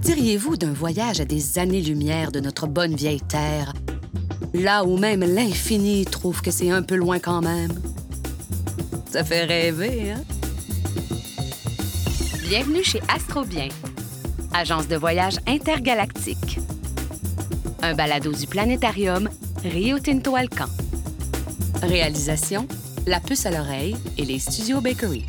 diriez-vous d'un voyage à des années-lumière de notre bonne vieille Terre, là où même l'infini trouve que c'est un peu loin quand même? Ça fait rêver, hein? Bienvenue chez Astrobien, agence de voyage intergalactique. Un balado du planétarium Rio Tinto Alcan. Réalisation La puce à l'oreille et les studios Bakery.